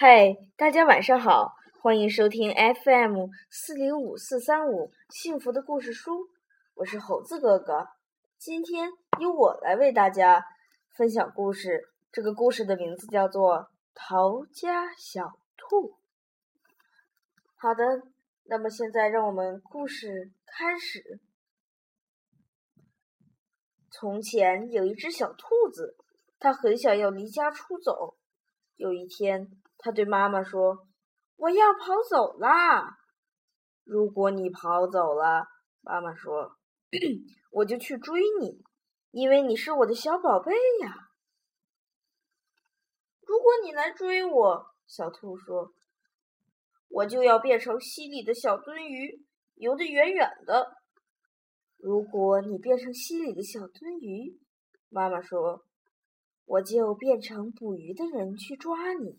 嘿，大家晚上好，欢迎收听 FM 四零五四三五幸福的故事书，我是猴子哥哥。今天由我来为大家分享故事，这个故事的名字叫做《逃家小兔》。好的，那么现在让我们故事开始。从前有一只小兔子，它很想要离家出走。有一天，他对妈妈说：“我要跑走啦！”如果你跑走了，妈妈说：“我就去追你，因为你是我的小宝贝呀。”如果你来追我，小兔说：“我就要变成溪里的小鳟鱼，游得远远的。”如果你变成溪里的小鳟鱼，妈妈说。我就变成捕鱼的人去抓你。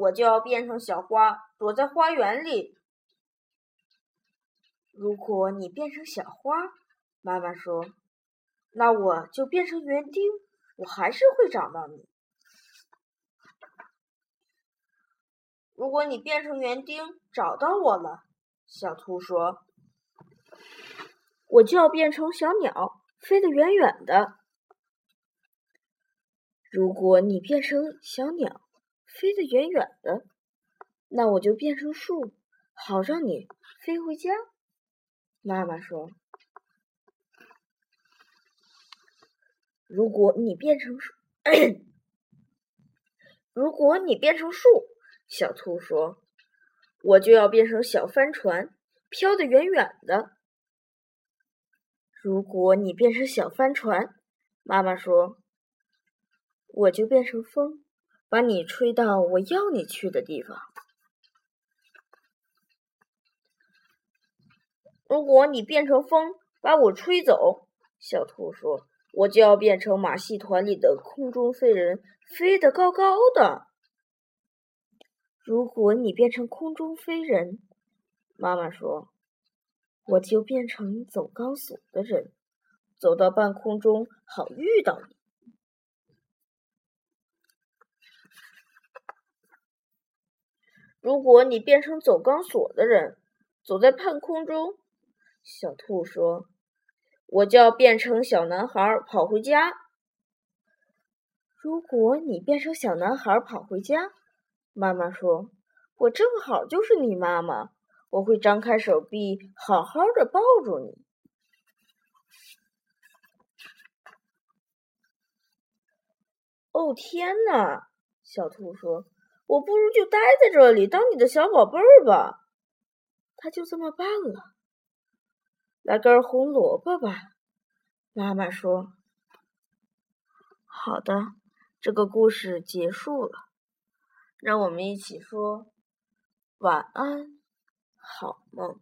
我就要变成小花，躲在花园里。”如果你变成小花，妈妈说：“那我就变成园丁，我还是会找到你。”如果你变成园丁找到我了，小兔说：“我就要变成小鸟，飞得远远的。”如果你变成小鸟，飞得远远的，那我就变成树，好让你飞回家。妈妈说：“如果你变成树，如果你变成树，小兔说，我就要变成小帆船，飘得远远的。如果你变成小帆船，妈妈说。”我就变成风，把你吹到我要你去的地方。如果你变成风，把我吹走，小兔说，我就要变成马戏团里的空中飞人，飞得高高的。如果你变成空中飞人，妈妈说，我就变成走钢索的人，走到半空中，好遇到你。如果你变成走钢索的人，走在半空中，小兔说：“我就要变成小男孩跑回家。”如果你变成小男孩跑回家，妈妈说：“我正好就是你妈妈，我会张开手臂，好好的抱住你。”哦天哪！小兔说。我不如就待在这里当你的小宝贝儿吧。他就这么办了。来根红萝卜吧，妈妈说。好的，这个故事结束了。让我们一起说晚安，好梦。